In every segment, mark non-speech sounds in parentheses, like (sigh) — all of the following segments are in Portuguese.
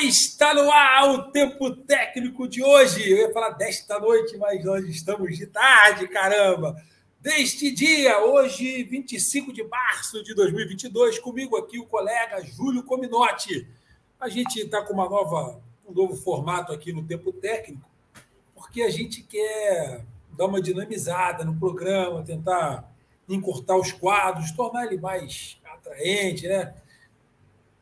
Está no ar o tempo técnico de hoje. Eu ia falar desta noite, mas nós estamos de tarde, caramba. Deste dia, hoje, 25 de março de 2022, comigo aqui o colega Júlio Cominotti. A gente está com uma nova, um novo formato aqui no tempo técnico, porque a gente quer dar uma dinamizada no programa, tentar encurtar os quadros, tornar ele mais atraente, né?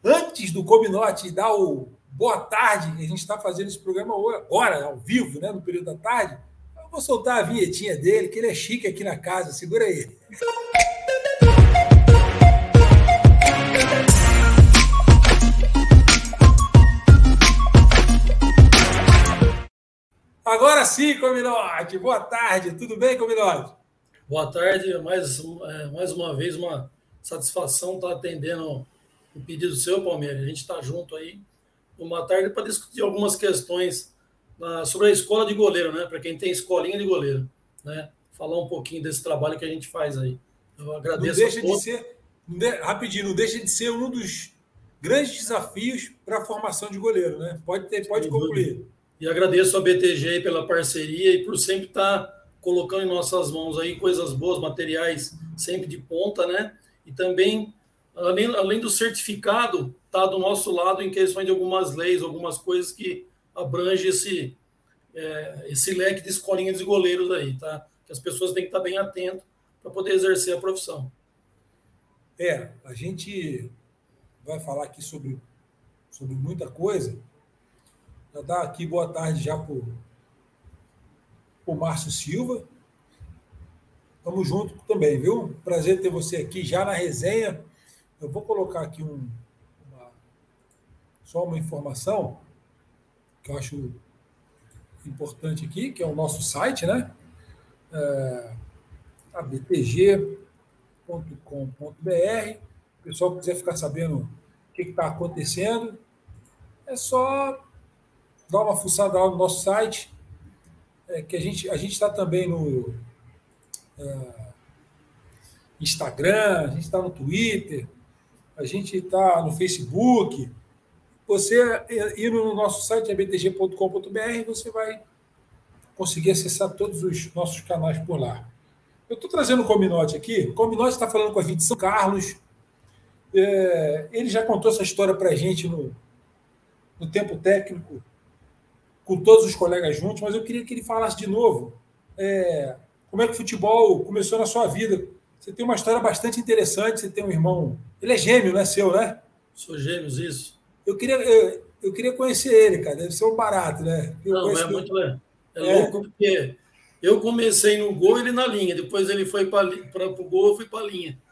Antes do Cominote dar o boa tarde, a gente está fazendo esse programa agora, ao vivo, né, no período da tarde, eu vou soltar a vinhetinha dele, que ele é chique aqui na casa. Segura aí. Agora sim, Cominote. Boa tarde. Tudo bem, Cominote? Boa tarde. Mais, é, mais uma vez, uma satisfação estar atendendo o pedido seu, Palmeiras. A gente está junto aí uma tarde para discutir algumas questões uh, sobre a escola de goleiro, né? Para quem tem escolinha de goleiro, né? Falar um pouquinho desse trabalho que a gente faz aí. Eu agradeço. Não deixa de ser, rapidinho, não deixa de ser um dos grandes desafios para a formação de goleiro, né? Pode ter, pode concluir. E agradeço a BTG pela parceria e por sempre estar tá colocando em nossas mãos aí coisas boas, materiais sempre de ponta, né? E também além, além do certificado, está do nosso lado em questões de algumas leis, algumas coisas que abrangem esse, é, esse leque de escolinhas de goleiros aí, tá? Que as pessoas têm que estar bem atentas para poder exercer a profissão. É, a gente vai falar aqui sobre, sobre muita coisa. Já dá aqui boa tarde já para o Márcio Silva. Tamo junto também, viu? Prazer ter você aqui já na resenha eu vou colocar aqui um, uma, só uma informação que eu acho importante aqui, que é o nosso site, né? É, abtg.com.br. O pessoal quiser ficar sabendo o que está acontecendo, é só dar uma fuçada lá no nosso site, é, que a gente a gente está também no é, Instagram, a gente está no Twitter, a gente está no Facebook. Você ir no nosso site, abtg.com.br, você vai conseguir acessar todos os nossos canais por lá. Eu estou trazendo o Cominote aqui. O Cominote está falando com a gente de São Carlos. É, ele já contou essa história para a gente no, no tempo técnico, com todos os colegas juntos, mas eu queria que ele falasse de novo é, como é que o futebol começou na sua vida, você tem uma história bastante interessante. Você tem um irmão. Ele é gêmeo, né? Seu, né? Sou gêmeos, isso. Eu queria, eu, eu queria conhecer ele, cara. Deve ser um barato, né? Eu Não, é muito é, é, louco porque eu comecei no gol ele na linha. Depois ele foi para o gol, eu fui para a linha. (laughs)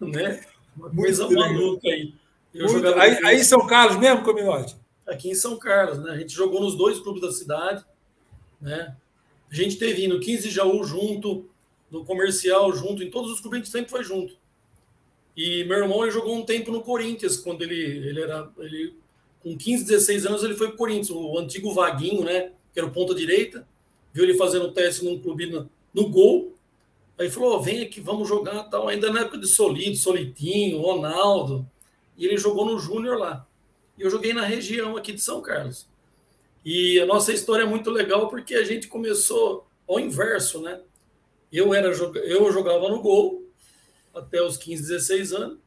Né? Uma muito coisa maluca aí. aí, aí em São Carlos mesmo, Cominote? Aqui em São Carlos, né? A gente jogou nos dois clubes da cidade, né? A gente teve no 15 de Jaú junto, no comercial junto, em todos os clubes a gente sempre foi junto. E meu irmão ele jogou um tempo no Corinthians, quando ele, ele era. Ele, com 15, 16 anos, ele foi para o Corinthians, o antigo Vaguinho, né? Que era o ponta direita. Viu ele fazendo teste num clube no, no gol. Aí falou: oh, vem aqui, vamos jogar tal. Ainda na época de Solido, Solitinho, Ronaldo. E ele jogou no Júnior lá. E eu joguei na região aqui de São Carlos. E a nossa história é muito legal porque a gente começou ao inverso, né? Eu, era, eu jogava no gol até os 15, 16 anos.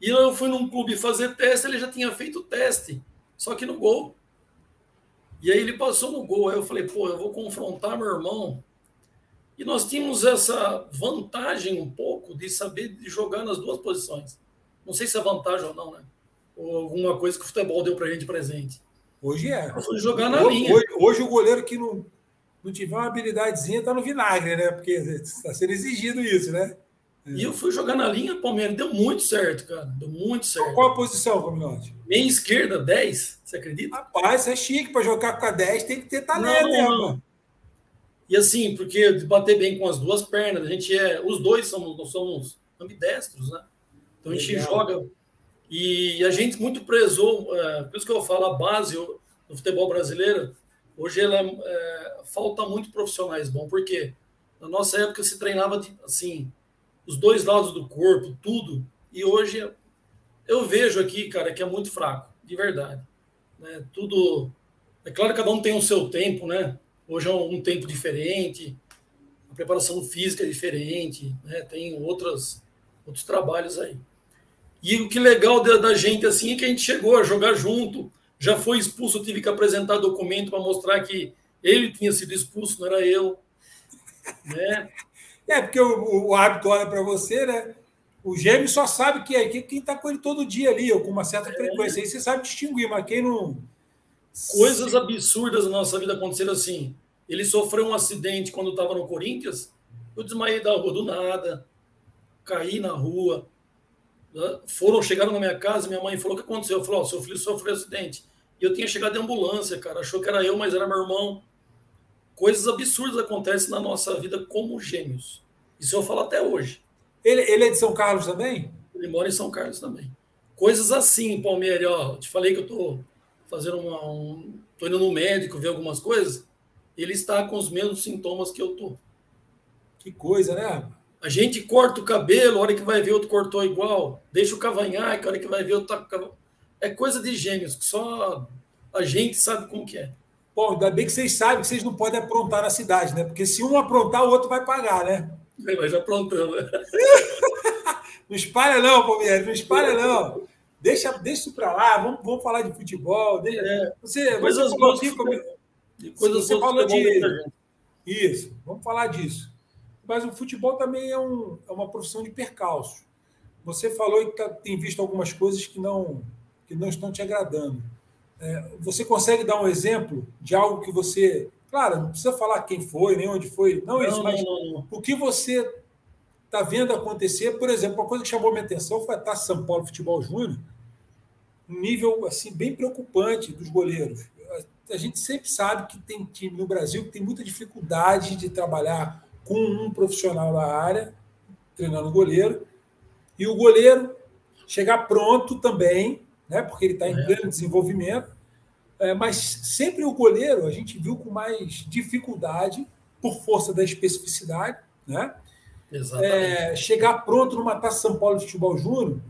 E eu fui num clube fazer teste, ele já tinha feito o teste, só que no gol. E aí ele passou no gol. Aí eu falei, pô, eu vou confrontar meu irmão. E nós tínhamos essa vantagem um pouco de saber de jogar nas duas posições. Não sei se é vantagem ou não, né? Ou alguma coisa que o futebol deu pra gente presente. Hoje é. Eu fui jogar na hoje, linha. Hoje, hoje, o goleiro que não, não tiver uma habilidadezinha, tá no vinagre, né? Porque está sendo exigido isso, né? E eu fui jogar na linha, Palmeiras, deu muito certo, cara. Deu muito certo. Qual a posição, Cominote? Meia esquerda, 10, você acredita? Rapaz, é chique, para jogar com a 10 tem que ter talento, né, mano? E assim, porque bater bem com as duas pernas, a gente é. Os dois somos, somos ambidestros, né? Então a gente Legal. joga. E a gente muito prezou, é, por isso que eu falo, a base do futebol brasileiro Hoje ela é, falta muito profissionais bons, porque na nossa época se treinava assim, os dois lados do corpo, tudo. E hoje eu vejo aqui, cara, que é muito fraco, de verdade. né? Tudo. É claro que cada um tem o seu tempo, né? Hoje é um tempo diferente, a preparação física é diferente, né? Tem outras, outros trabalhos aí. E o que legal da, da gente assim é que a gente chegou a jogar junto, já foi expulso, eu tive que apresentar documento para mostrar que ele tinha sido expulso, não era eu. Né? É, porque o, o árbitro olha para você, né? O gêmeo só sabe que é quem está com ele todo dia ali, ou com uma certa é. frequência. Aí você sabe distinguir, mas quem não. Coisas absurdas na nossa vida aconteceram assim. Ele sofreu um acidente quando estava no Corinthians. Eu desmaiei da rua do nada, caí na rua. Né? Foram, chegaram na minha casa, minha mãe falou: O que aconteceu? Eu falei: oh, seu filho sofreu um acidente. E eu tinha chegado de ambulância, cara. Achou que era eu, mas era meu irmão. Coisas absurdas acontecem na nossa vida como gêmeos. Isso eu falo até hoje. Ele, ele é de São Carlos também? Ele mora em São Carlos também. Coisas assim, Palmeiras, ó. Te falei que eu tô fazendo uma. Um, tô indo no médico ver algumas coisas. Ele está com os mesmos sintomas que eu tô. Que coisa, né? A gente corta o cabelo, a hora que vai ver outro cortou igual. Deixa o cavanhaque, a hora que vai ver outro tá É coisa de gêmeos, que só a gente sabe como que é. Bom, ainda bem que vocês sabem que vocês não podem aprontar na cidade, né? Porque se um aprontar, o outro vai pagar, né? Mas aprontando. (laughs) não espalha, não, Palmeiras, não espalha, não. Deixa, deixa isso para lá, vamos, vamos falar de futebol. Deixa, é. Você, coisas você falou aqui, como... coisas você falou de. Isso, vamos falar disso. Mas o futebol também é, um, é uma profissão de percalço. Você falou que tá, tem visto algumas coisas que não, que não estão te agradando. É, você consegue dar um exemplo de algo que você Claro, não precisa falar quem foi, nem onde foi, não, não isso, mas não, não, o que você está vendo acontecer, por exemplo, uma coisa que chamou minha atenção foi a Taça São Paulo Futebol Júnior, um nível assim bem preocupante dos goleiros. A gente sempre sabe que tem time no Brasil que tem muita dificuldade de trabalhar com um profissional na área, treinando o goleiro, e o goleiro chegar pronto também, né, porque ele está em é. pleno desenvolvimento, é, mas sempre o goleiro a gente viu com mais dificuldade, por força da especificidade, né? É, chegar pronto numa Taça São Paulo de Futebol Júnior,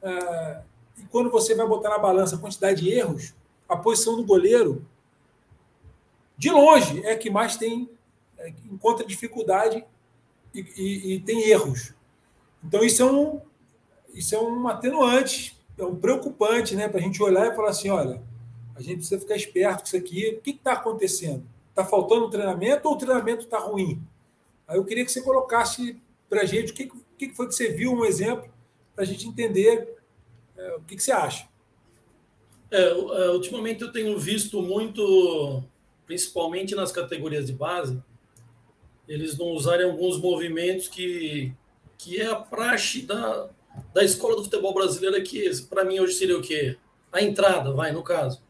é, e quando você vai botar na balança a quantidade de erros, a posição do goleiro, de longe, é que mais tem, é, encontra dificuldade e, e, e, tem erros. Então, isso é um, isso é um atenuante, é um preocupante né, para a gente olhar e falar assim: olha, a gente precisa ficar esperto com isso aqui. O que está acontecendo? Está faltando treinamento ou o treinamento está ruim? Aí eu queria que você colocasse para a gente o que, que foi que você viu, um exemplo, para a gente entender é, o que, que você acha. É, é, ultimamente eu tenho visto muito, principalmente nas categorias de base, eles não usarem alguns movimentos que, que é a praxe da, da escola do futebol brasileiro, que para mim hoje seria o quê? A entrada, vai, no caso.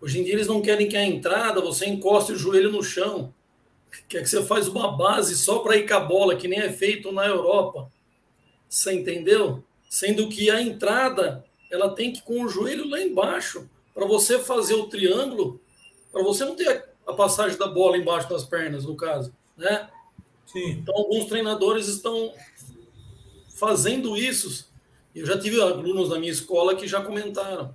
Hoje em dia eles não querem que a entrada você encoste o joelho no chão. Quer que você faz uma base só para ir com a bola, que nem é feito na Europa. Você entendeu? Sendo que a entrada ela tem que com o joelho lá embaixo para você fazer o triângulo, para você não ter a passagem da bola embaixo das pernas, no caso, né? Sim. Então alguns treinadores estão fazendo isso. Eu já tive alunos na minha escola que já comentaram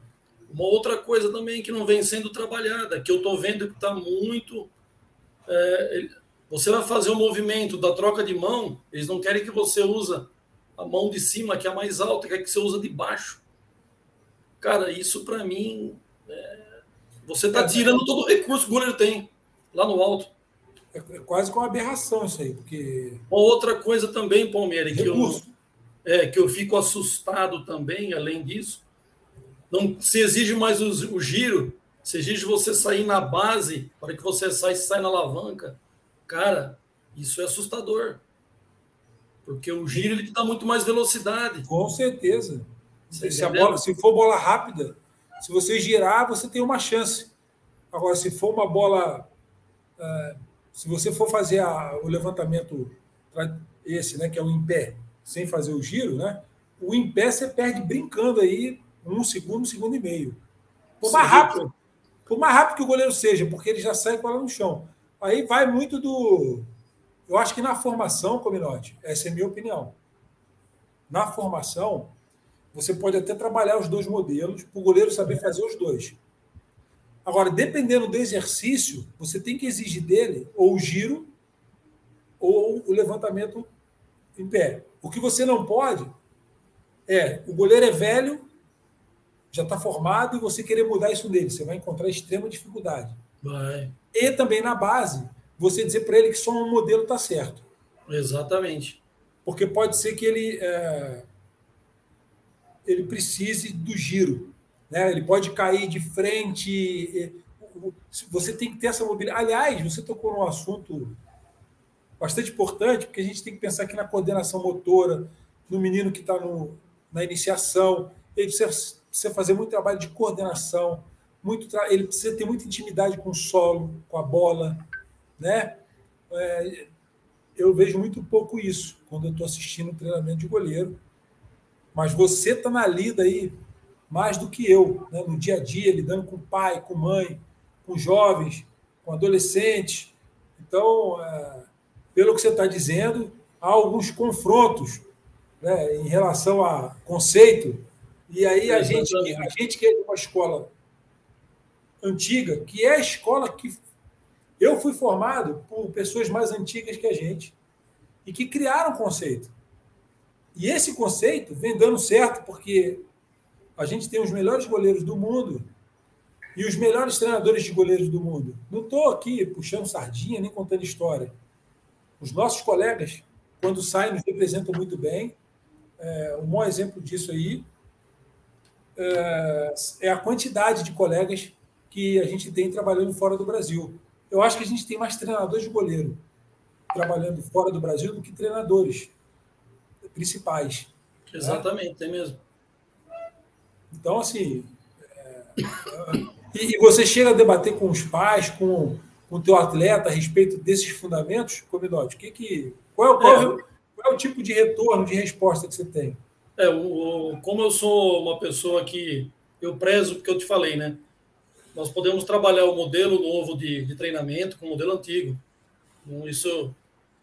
uma outra coisa também que não vem sendo trabalhada, que eu estou vendo que está muito. É, você vai fazer o um movimento da troca de mão, eles não querem que você use a mão de cima, que é a mais alta, quer que você usa de baixo. Cara, isso para mim. É, você está tirando todo o recurso que o goleiro tem lá no alto. É, é quase com aberração isso aí, porque. Uma outra coisa também, Palmeiras, que eu, é, que eu fico assustado também, além disso, não se exige mais o, o giro, se exige você sair na base, para que você sai, sai na alavanca. Cara, isso é assustador. Porque o giro ele dá muito mais velocidade. Com certeza. se, bola, se for bola rápida, se você girar, você tem uma chance. Agora, se for uma bola. Uh, se você for fazer a, o levantamento, esse, né, que é o em pé, sem fazer o giro, né? O em pé você perde brincando aí um segundo, um segundo e meio. Por mais rápido, por mais rápido que o goleiro seja, porque ele já sai com ela no chão. Aí vai muito do. Eu acho que na formação, Cominote, essa é a minha opinião. Na formação, você pode até trabalhar os dois modelos para o goleiro saber fazer os dois. Agora, dependendo do exercício, você tem que exigir dele ou o giro ou o levantamento em pé. O que você não pode é o goleiro é velho, já está formado e você querer mudar isso nele. Você vai encontrar extrema dificuldade. Vai. E também na base, você dizer para ele que só um modelo está certo. Exatamente. Porque pode ser que ele, é, ele precise do giro. Né? Ele pode cair de frente. Você tem que ter essa mobilidade. Aliás, você tocou num assunto bastante importante, porque a gente tem que pensar aqui na coordenação motora, no menino que está na iniciação. Ele precisa, precisa, fazer muito trabalho de coordenação, muito ele precisa ter muita intimidade com o solo, com a bola. Né? É, eu vejo muito pouco isso quando eu estou assistindo o treinamento de goleiro. Mas você está na lida aí mais do que eu, né? no dia a dia, lidando com pai, com mãe, com jovens, com adolescentes. Então, é, pelo que você está dizendo, há alguns confrontos né, em relação a conceito. E aí a gente, a gente que é de uma escola antiga, que é a escola que eu fui formado por pessoas mais antigas que a gente e que criaram conceito. E esse conceito vem dando certo porque a gente tem os melhores goleiros do mundo e os melhores treinadores de goleiros do mundo. Não estou aqui puxando sardinha nem contando história. Os nossos colegas, quando saem, nos representam muito bem. É, um bom exemplo disso aí é, é a quantidade de colegas que a gente tem trabalhando fora do Brasil. Eu acho que a gente tem mais treinadores de goleiro trabalhando fora do Brasil do que treinadores principais. Né? Exatamente, né? tem mesmo. Então, assim. É, e, e, você chega a debater com os pais, com, com o teu atleta a respeito desses fundamentos, Cominote? Que que, qual, é, qual, é, qual é o tipo de retorno, de resposta que você tem? É, o, o, como eu sou uma pessoa que eu prezo, porque eu te falei, né? Nós podemos trabalhar o modelo novo de, de treinamento com o modelo antigo. Isso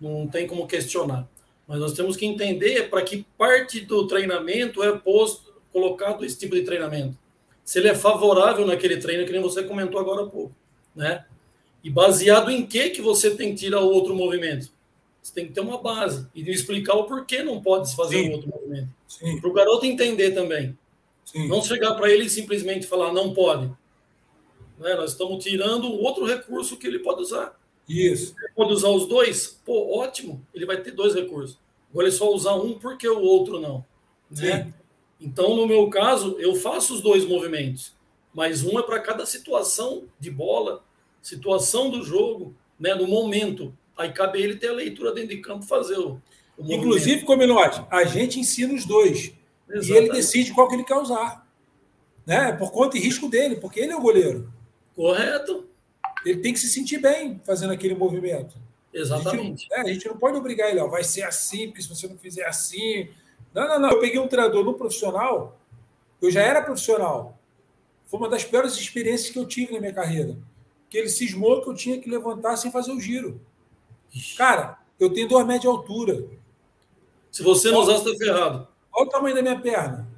não tem como questionar. Mas nós temos que entender para que parte do treinamento é posto, colocado esse tipo de treinamento. Se ele é favorável naquele treino, que nem você comentou agora há pouco, né? E baseado em que que você tem que tirar o outro movimento? Você tem que ter uma base e explicar o porquê não pode se fazer Sim. um outro movimento. Para o garoto entender também. Sim. Não chegar para ele e simplesmente falar não pode. Né? Nós estamos tirando outro recurso que ele pode usar. Isso. Ele pode usar os dois? Pô, ótimo. Ele vai ter dois recursos. Agora é só usar um porque o outro não. Né? Então, no meu caso, eu faço os dois movimentos, mas um é para cada situação de bola, situação do jogo, né, no momento. Aí cabe ele ter a leitura dentro de campo fazer o, o Inclusive, Cominote, a gente ensina os dois. Exatamente. E ele decide qual que ele quer usar. Né? Por conta e risco dele, porque ele é o goleiro. Correto. Ele tem que se sentir bem fazendo aquele movimento. Exatamente. A gente, é, a gente não pode obrigar ele, ó, vai ser assim, porque se você não fizer assim. Não, não, não. Eu peguei um treinador no profissional, eu já era profissional. Foi uma das piores experiências que eu tive na minha carreira. Que ele cismou que eu tinha que levantar sem fazer o giro. Cara, eu tenho dois metros de altura. Se você não usar, você está ferrado. Olha o tamanho da minha perna.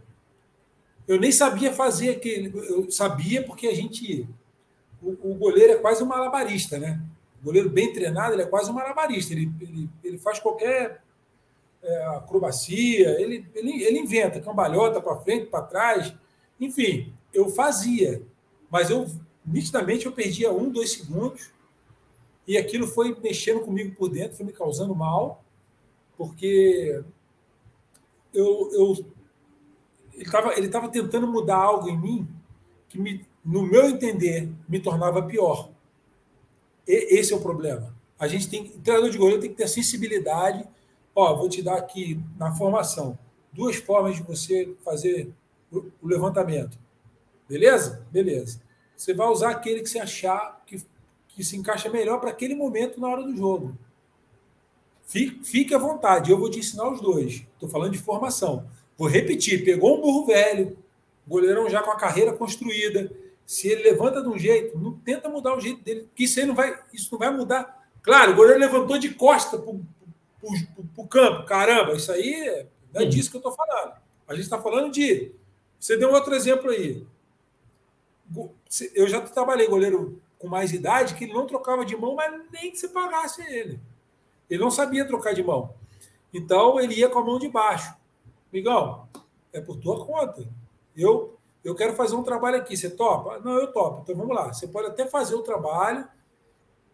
Eu nem sabia fazer aquele. Eu sabia porque a gente. O, o goleiro é quase um malabarista, né? O goleiro bem treinado, ele é quase um malabarista. Ele, ele, ele faz qualquer é, acrobacia, ele, ele, ele inventa cambalhota para frente, para trás. Enfim, eu fazia. Mas eu, nitidamente, eu perdia um, dois segundos. E aquilo foi mexendo comigo por dentro, foi me causando mal, porque eu, eu ele estava ele tava tentando mudar algo em mim que, me, no meu entender, me tornava pior. E, esse é o problema. A gente tem, o treinador de goleiro tem que ter sensibilidade. Ó, vou te dar aqui na formação duas formas de você fazer o, o levantamento. Beleza? Beleza. Você vai usar aquele que você achar que, que se encaixa melhor para aquele momento na hora do jogo. Fique, fique à vontade, eu vou te ensinar os dois. Estou falando de formação. Vou repetir: pegou um burro velho, goleirão já com a carreira construída, se ele levanta de um jeito, não tenta mudar o jeito dele, porque isso aí não vai, isso não vai mudar. Claro, o goleiro levantou de costa para o campo. Caramba, isso aí não é disso que eu estou falando. A gente está falando de. Você deu outro exemplo aí. Eu já trabalhei goleiro com mais idade que ele não trocava de mão, mas nem que você pagasse ele. Ele não sabia trocar de mão. Então ele ia com a mão de baixo. Migão, é por tua conta. Eu eu quero fazer um trabalho aqui, você topa? Não, eu topo. Então vamos lá. Você pode até fazer o trabalho,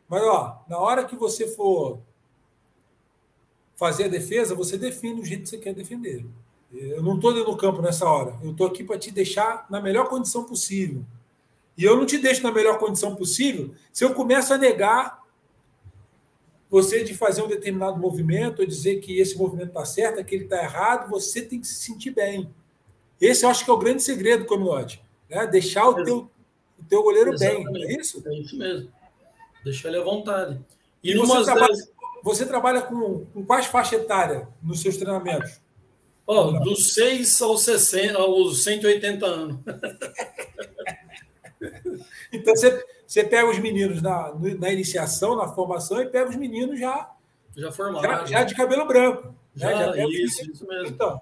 mas ó, na hora que você for fazer a defesa, você define o jeito que você quer defender. Eu não estou dentro do campo nessa hora. Eu estou aqui para te deixar na melhor condição possível. E eu não te deixo na melhor condição possível se eu começo a negar você de fazer um determinado movimento, ou dizer que esse movimento está certo, que ele está errado, você tem que se sentir bem. Esse eu acho que é o grande segredo, Comilote. Né? Deixar o teu, o teu goleiro Exatamente. bem. É isso? É isso mesmo. Deixar ele à vontade. E, e você, trabalha, você trabalha com, com quais faixas etárias nos seus treinamentos? Oh, dos 6 aos, 60, aos 180 anos. (laughs) (laughs) então você, você pega os meninos na, na iniciação, na formação, e pega os meninos já. Já formados. Já, já, de cabelo branco. Já, né? já isso, isso mesmo. Então,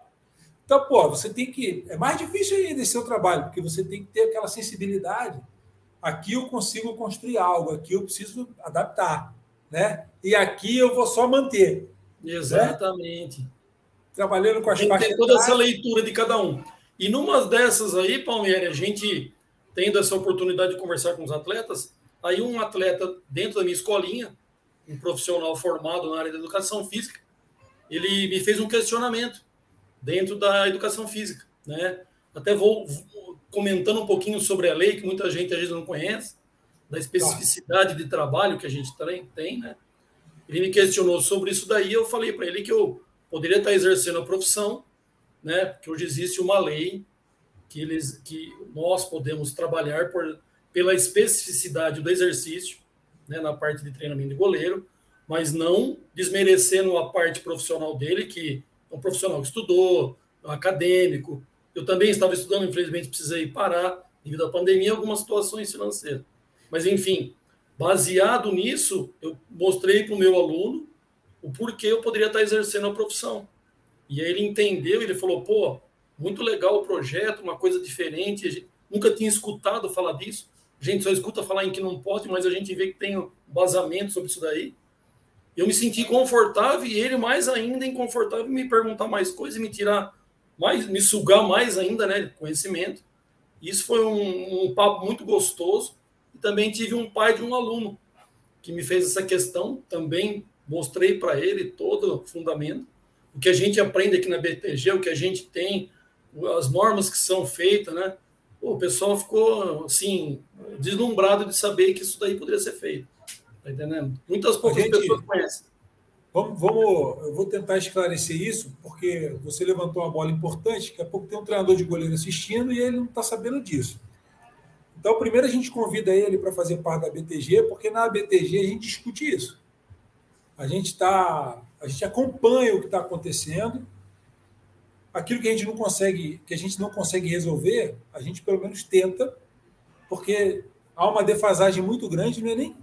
então, pô, você tem que. É mais difícil ainda esse seu trabalho, porque você tem que ter aquela sensibilidade. Aqui eu consigo construir algo, aqui eu preciso adaptar. Né? E aqui eu vou só manter. Né? Exatamente. Né? Trabalhando com as faixas. Tem toda essa leitura de cada um. E numa dessas aí, Palmeiras, a gente tendo essa oportunidade de conversar com os atletas, aí um atleta dentro da minha escolinha, um profissional formado na área da educação física, ele me fez um questionamento dentro da educação física, né? Até vou comentando um pouquinho sobre a lei, que muita gente às vezes não conhece, da especificidade de trabalho que a gente tem, né? Ele me questionou sobre isso daí, eu falei para ele que eu poderia estar exercendo a profissão, né? Que hoje existe uma lei que eles que nós podemos trabalhar por, pela especificidade do exercício, né, na parte de treinamento de goleiro, mas não desmerecendo a parte profissional dele, que um profissional que estudou, um acadêmico. Eu também estava estudando, infelizmente precisei parar devido à pandemia, algumas situações financeiras. Mas, enfim, baseado nisso, eu mostrei para o meu aluno o porquê eu poderia estar exercendo a profissão. E aí ele entendeu, ele falou, pô, muito legal o projeto, uma coisa diferente, a gente nunca tinha escutado falar disso, a gente só escuta falar em que não pode, mas a gente vê que tem um sobre isso daí. Eu me senti confortável e ele mais ainda inconfortável me perguntar mais coisas e me tirar mais, me sugar mais ainda, né, conhecimento. Isso foi um, um papo muito gostoso. E também tive um pai de um aluno que me fez essa questão, também mostrei para ele todo o fundamento, o que a gente aprende aqui na BTG, o que a gente tem, as normas que são feitas, né? o pessoal ficou assim deslumbrado de saber que isso daí poderia ser feito. Tá entendendo? Muitas poucas gente, pessoas conhecem. Vamos, vamos, eu vou tentar esclarecer isso, porque você levantou uma bola importante. Daqui a pouco tem um treinador de goleiro assistindo e ele não está sabendo disso. Então, primeiro a gente convida ele para fazer parte da BTG, porque na BTG a gente discute isso. A gente tá, a gente acompanha o que está acontecendo. Aquilo que a gente não consegue, que a gente não consegue resolver, a gente pelo menos tenta, porque há uma defasagem muito grande, não é nem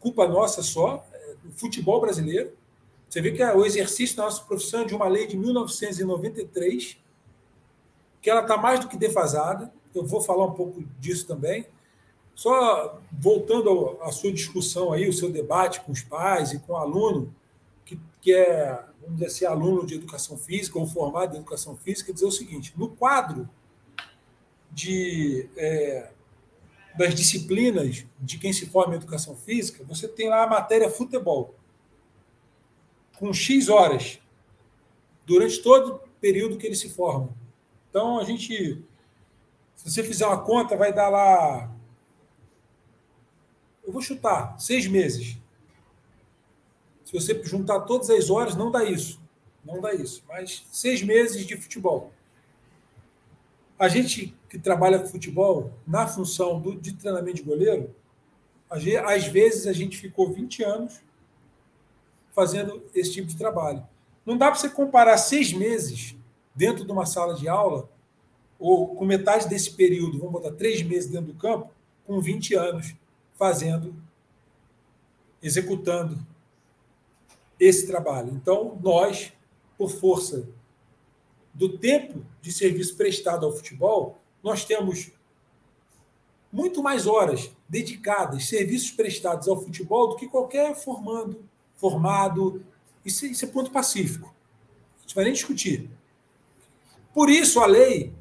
culpa nossa só, é, do futebol brasileiro. Você vê que o exercício da nossa profissão é de uma lei de 1993, que ela está mais do que defasada. Eu vou falar um pouco disso também. Só voltando à sua discussão aí, o seu debate com os pais e com o aluno, que, que é, vamos dizer assim, aluno de educação física ou formado em educação física, dizer o seguinte: no quadro de é, das disciplinas de quem se forma em educação física, você tem lá a matéria futebol, com X horas, durante todo o período que ele se forma. Então, a gente, se você fizer uma conta, vai dar lá, eu vou chutar, seis meses. Se você juntar todas as horas, não dá isso. Não dá isso. Mas seis meses de futebol. A gente que trabalha com futebol, na função do, de treinamento de goleiro, às vezes a gente ficou 20 anos fazendo esse tipo de trabalho. Não dá para você comparar seis meses dentro de uma sala de aula, ou com metade desse período, vamos botar três meses dentro do campo, com 20 anos fazendo, executando esse trabalho. Então, nós, por força do tempo de serviço prestado ao futebol, nós temos muito mais horas dedicadas, serviços prestados ao futebol do que qualquer formando, formado. Isso, isso é ponto pacífico. A gente vai nem discutir. Por isso, a lei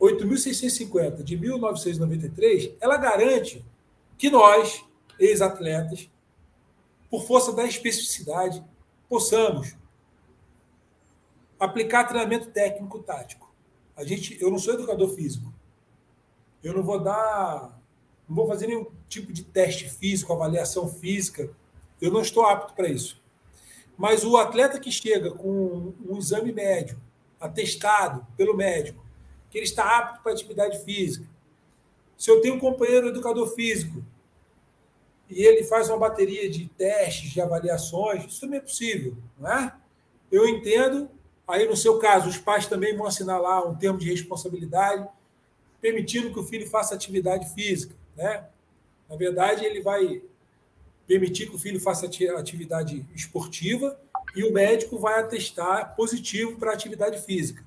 8.650 de 1993, ela garante que nós, ex-atletas, por força da especificidade, possamos aplicar treinamento técnico tático. A gente, eu não sou educador físico. Eu não vou dar, não vou fazer nenhum tipo de teste físico, avaliação física. Eu não estou apto para isso. Mas o atleta que chega com um exame médio, atestado pelo médico, que ele está apto para atividade física. Se eu tenho um companheiro educador físico e ele faz uma bateria de testes, de avaliações, isso também é possível, não é? Eu entendo. Aí, no seu caso, os pais também vão assinar lá um termo de responsabilidade, permitindo que o filho faça atividade física, né? Na verdade, ele vai permitir que o filho faça atividade esportiva e o médico vai atestar positivo para atividade física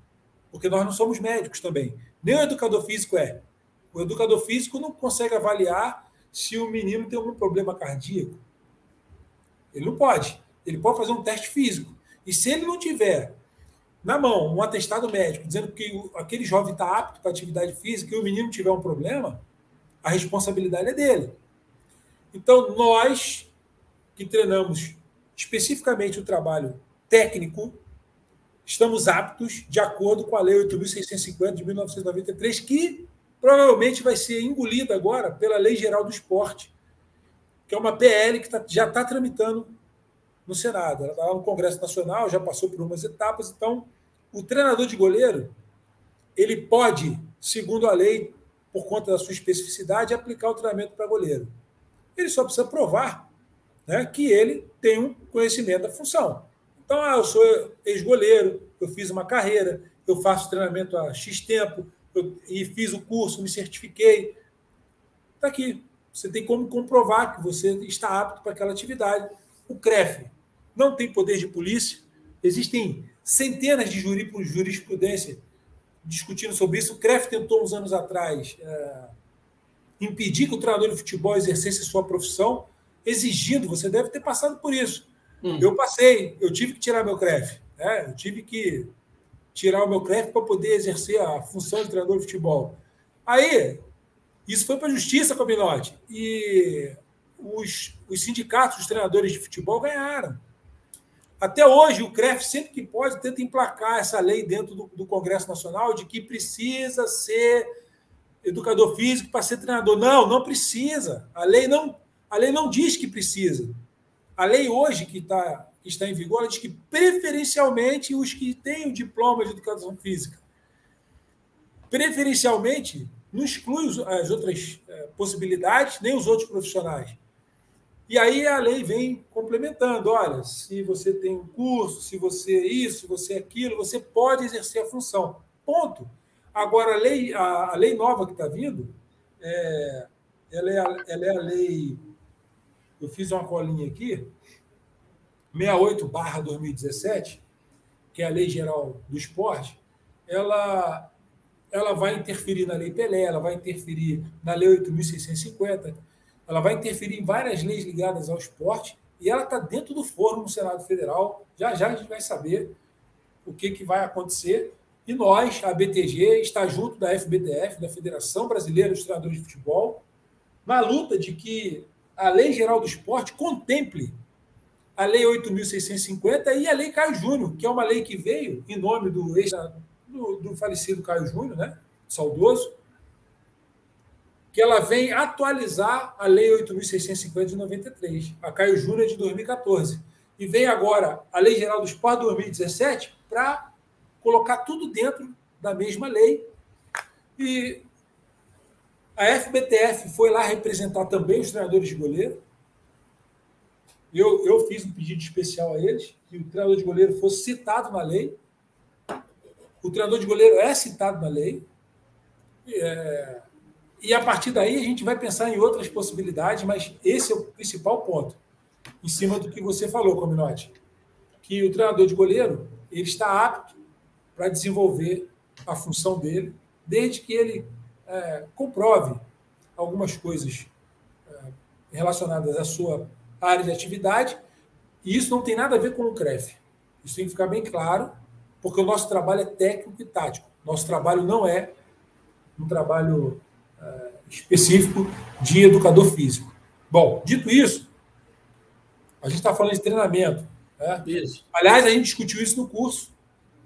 porque nós não somos médicos também. Nem o educador físico é. O educador físico não consegue avaliar se o menino tem algum problema cardíaco. Ele não pode. Ele pode fazer um teste físico. E se ele não tiver na mão um atestado médico dizendo que aquele jovem está apto para atividade física e o menino tiver um problema, a responsabilidade é dele. Então, nós que treinamos especificamente o trabalho técnico estamos aptos de acordo com a Lei 8.650 de 1993, que provavelmente vai ser engolida agora pela Lei Geral do Esporte, que é uma PL que tá, já está tramitando no Senado. Ela está lá no Congresso Nacional, já passou por umas etapas. Então, o treinador de goleiro, ele pode, segundo a lei, por conta da sua especificidade, aplicar o treinamento para goleiro. Ele só precisa provar né, que ele tem um conhecimento da função. Então, ah, eu sou ex-goleiro, eu fiz uma carreira, eu faço treinamento há X tempo, eu, e fiz o curso, me certifiquei. Está aqui. Você tem como comprovar que você está apto para aquela atividade. O CREF não tem poder de polícia. Existem centenas de jurisprudência discutindo sobre isso. O CREF tentou, uns anos atrás, é, impedir que o treinador de futebol exercesse sua profissão, exigindo, você deve ter passado por isso, Hum. Eu passei, eu tive que tirar meu CREF. Né? Eu tive que tirar o meu CREF para poder exercer a função de treinador de futebol. Aí, isso foi para a justiça, Cominote. E os, os sindicatos dos treinadores de futebol ganharam. Até hoje, o CREF, sempre que pode, tenta emplacar essa lei dentro do, do Congresso Nacional de que precisa ser educador físico para ser treinador. Não, não precisa. A lei não, a lei não diz que precisa. A lei hoje que, tá, que está em vigor diz que preferencialmente os que têm o diploma de educação física. Preferencialmente, não exclui as outras é, possibilidades, nem os outros profissionais. E aí a lei vem complementando: olha, se você tem um curso, se você isso, se você aquilo, você pode exercer a função. Ponto. Agora, a lei, a, a lei nova que está vindo, é, ela, é a, ela é a lei eu fiz uma colinha aqui, 68 barra 2017, que é a Lei Geral do Esporte, ela, ela vai interferir na Lei Pelé, ela vai interferir na Lei 8.650, ela vai interferir em várias leis ligadas ao esporte, e ela está dentro do forno no Senado Federal. Já já a gente vai saber o que, que vai acontecer. E nós, a BTG, está junto da FBTF, da Federação Brasileira de Treinadores de Futebol, na luta de que a Lei Geral do Esporte contemple a Lei 8.650 e a Lei Caio Júnior, que é uma lei que veio em nome do, ex, do, do falecido Caio Júnior, né? saudoso, que ela vem atualizar a Lei 8.650 de 93, a Caio Júnior de 2014. E vem agora a Lei Geral do Esporte de 2017 para colocar tudo dentro da mesma lei. E a FBTF foi lá representar também os treinadores de goleiro. Eu, eu fiz um pedido especial a eles que o treinador de goleiro fosse citado na lei. O treinador de goleiro é citado na lei. É, e a partir daí a gente vai pensar em outras possibilidades, mas esse é o principal ponto, em cima do que você falou, Cominote. Que o treinador de goleiro ele está apto para desenvolver a função dele, desde que ele é, comprove algumas coisas é, relacionadas à sua área de atividade, e isso não tem nada a ver com o CREF. Isso tem que ficar bem claro, porque o nosso trabalho é técnico e tático. Nosso trabalho não é um trabalho uh, específico de educador físico. Bom, dito isso, a gente está falando de treinamento. Né? Isso. Aliás, a gente discutiu isso no curso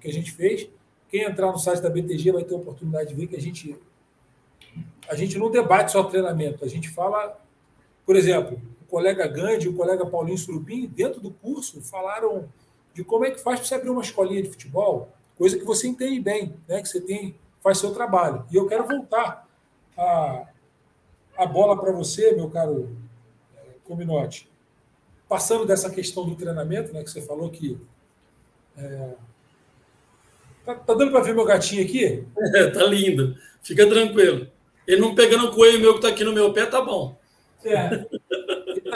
que a gente fez. Quem entrar no site da BTG vai ter a oportunidade de ver que a gente a gente não debate só treinamento, a gente fala, por exemplo, colega Gandhi e o colega Paulinho Surupim, dentro do curso, falaram de como é que faz para você abrir uma escolinha de futebol, coisa que você entende bem, né? que você tem, faz seu trabalho. E eu quero voltar a, a bola para você, meu caro é, Cominote. Passando dessa questão do treinamento, né, que você falou que. É... Tá, tá, dando para ver meu gatinho aqui? É, (laughs) tá lindo. Fica tranquilo. Ele não pegando o coelho meu que está aqui no meu pé, tá bom. É.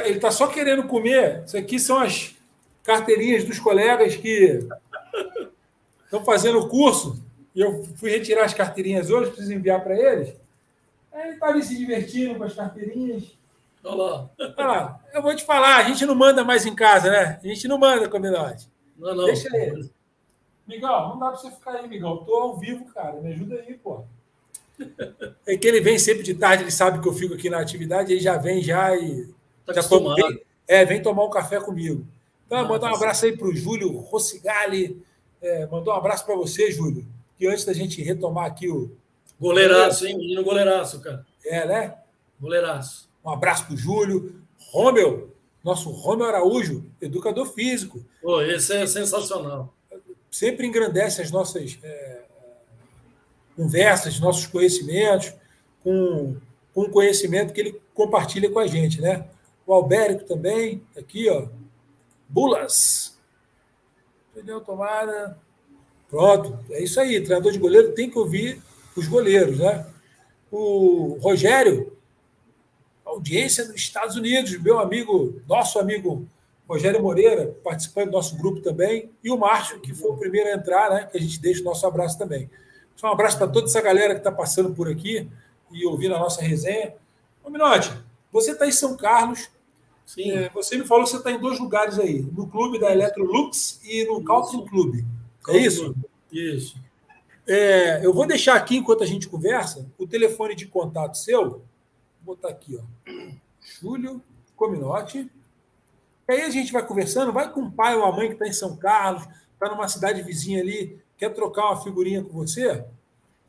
Ele está tá só querendo comer. Isso aqui são as carteirinhas dos colegas que estão fazendo o curso. E eu fui retirar as carteirinhas hoje, preciso enviar para eles. Aí ele está ali se divertindo com as carteirinhas. Olha lá. eu vou te falar, a gente não manda mais em casa, né? A gente não manda, Combinote. Não, não. Deixa ele. Miguel, não dá para você ficar aí, Miguel. Tô ao vivo, cara. Me ajuda aí, pô. É que ele vem sempre de tarde, ele sabe que eu fico aqui na atividade, ele já vem já e. Tá já toma, vem, é, vem tomar um café comigo. Então, mandar um abraço aí para o Júlio Rossigali. É, mandou um abraço para você, Júlio. Que antes da gente retomar aqui o. Goleiraço, hein? Menino goleiraço, cara. É, né? Goleiraço. Um abraço para o Júlio. Romeu, nosso Romeu Araújo, educador físico. Pô, esse é sensacional. Sempre engrandece as nossas é, conversas, nossos conhecimentos, com, com o conhecimento que ele compartilha com a gente, né? O Albérico também, aqui, ó. Bulas. Pneu tomada. Pronto, é isso aí. Treinador de goleiro tem que ouvir os goleiros, né? O Rogério, audiência dos Estados Unidos, meu amigo, nosso amigo Rogério Moreira, participando do nosso grupo também, e o Márcio, que foi o primeiro a entrar, né? Que a gente deixa o nosso abraço também. Um abraço para toda essa galera que está passando por aqui e ouvindo a nossa resenha. Ô, Minotti, você está em São Carlos. Sim. É, você me falou que você está em dois lugares aí, no clube da Electrolux e no Country Club. É isso? Isso. É, eu vou deixar aqui, enquanto a gente conversa, o telefone de contato seu Vou botar aqui, ó. Júlio Cominotti. E aí a gente vai conversando, vai com o pai ou a mãe que está em São Carlos, está numa cidade vizinha ali, quer trocar uma figurinha com você,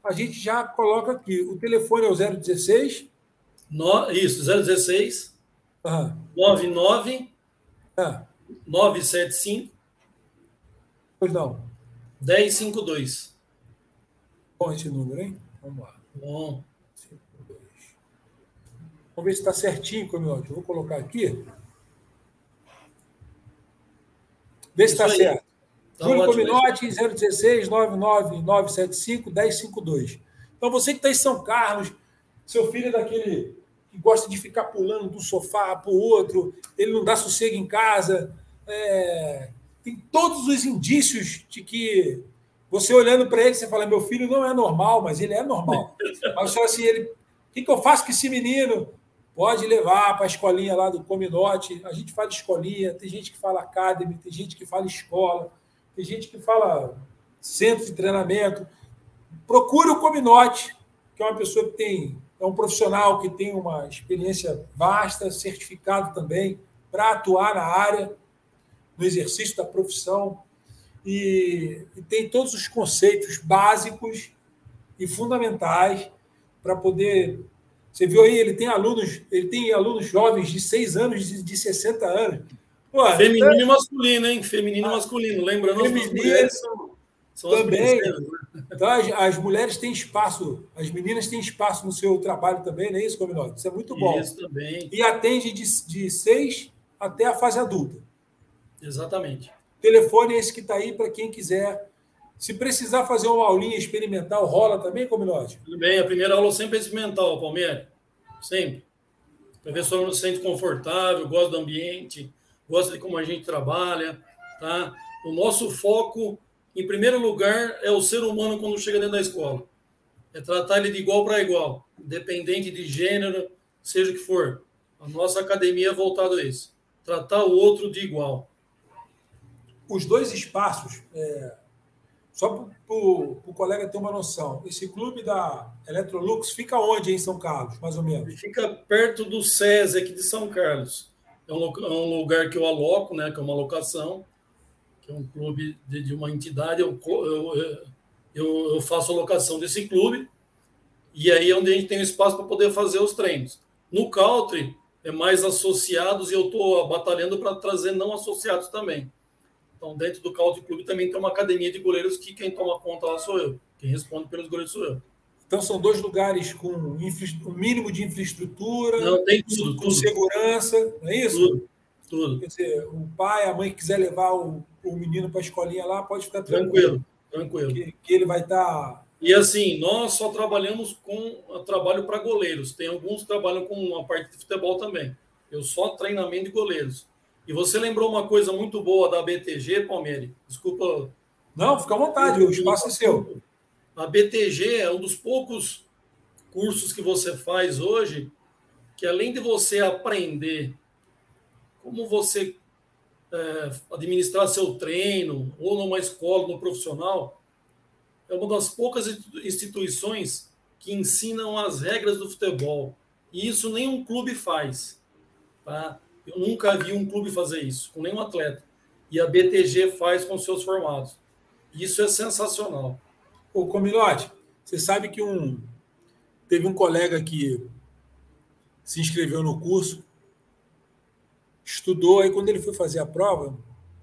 a gente já coloca aqui. O telefone é o 016. No, isso, 016 uhum. 99 ah. 975 Pois não. 1052. Bom esse número, hein? Vamos lá. Bom. Vamos ver se está certinho. Eu vou colocar aqui. Vê se está certo. Tá Júlio Cominotti, 016 99975 1052. Então, você que está em São Carlos, seu filho é daquele que gosta de ficar pulando um sofá para o outro, ele não dá sossego em casa. É... tem todos os indícios de que você olhando para ele, você fala: meu filho não é normal, mas ele é normal. (laughs) mas só assim, ele. O que, que eu faço com esse menino? Pode levar para a escolinha lá do Cominote. A gente fala escolinha, tem gente que fala academy, tem gente que fala escola, tem gente que fala centro de treinamento. Procure o Cominote, que é uma pessoa que tem, é um profissional que tem uma experiência vasta, certificado também, para atuar na área, no exercício da profissão. E, e tem todos os conceitos básicos e fundamentais para poder você viu aí, ele tem alunos, ele tem alunos jovens de 6 anos, de, de 60 anos. Pô, Feminino e masculino, hein? Feminino e ah, masculino. Lembrando as mulheres são, são também. As né? então, as, as, mulheres têm espaço, as meninas têm espaço no seu trabalho também, não é isso, Cominote? Isso é muito bom. Isso também. E atende de, de 6 até a fase adulta. Exatamente. O telefone é esse que está aí para quem quiser se precisar fazer uma aulinha experimental, rola também, Cominote? Tudo bem, a primeira aula sempre é experimental, Palmeiras. Sempre. O professor não se sente confortável, gosta do ambiente, gosta de como a gente trabalha. Tá? O nosso foco, em primeiro lugar, é o ser humano quando chega dentro da escola. é tratar ele de igual para igual, independente de gênero, seja o que for. A nossa academia é voltada a isso. Tratar o outro de igual. Os dois espaços, é, só para o colega ter uma noção, esse clube da Electrolux fica onde em São Carlos, mais ou menos? Fica perto do SESI aqui de São Carlos. É um, é um lugar que eu aloco, né, que é uma locação, é um clube de, de uma entidade. Eu, eu, eu, eu faço a locação desse clube e aí é onde a gente tem espaço para poder fazer os treinos. No country, é mais associados e eu estou batalhando para trazer não associados também. Então, dentro do country clube também tem uma academia de goleiros que quem toma conta lá sou eu. Quem responde pelos goleiros sou eu. Então, são dois lugares com o mínimo de infraestrutura, não, tem tudo, com tudo. segurança, não é isso? Tudo, tudo. Quer dizer, o pai, a mãe que quiser levar o, o menino para a escolinha lá, pode ficar tranquilo. Tranquilo. tranquilo. Que, que ele vai estar tá e assim, nós só trabalhamos com trabalho para goleiros. Tem alguns que trabalham com uma parte de futebol também. Eu só treinamento de goleiros. E você lembrou uma coisa muito boa da BTG, Palmeiras? Desculpa. Não, fica à vontade, o espaço é seu. A BTG é um dos poucos cursos que você faz hoje que, além de você aprender como você é, administrar seu treino, ou numa escola, no profissional, é uma das poucas instituições que ensinam as regras do futebol. E isso nenhum clube faz. Tá? Eu nunca vi um clube fazer isso, com nenhum atleta. E a BTG faz com seus formados. Isso é sensacional. Ô, Comilote, você sabe que um teve um colega que se inscreveu no curso, estudou, aí quando ele foi fazer a prova,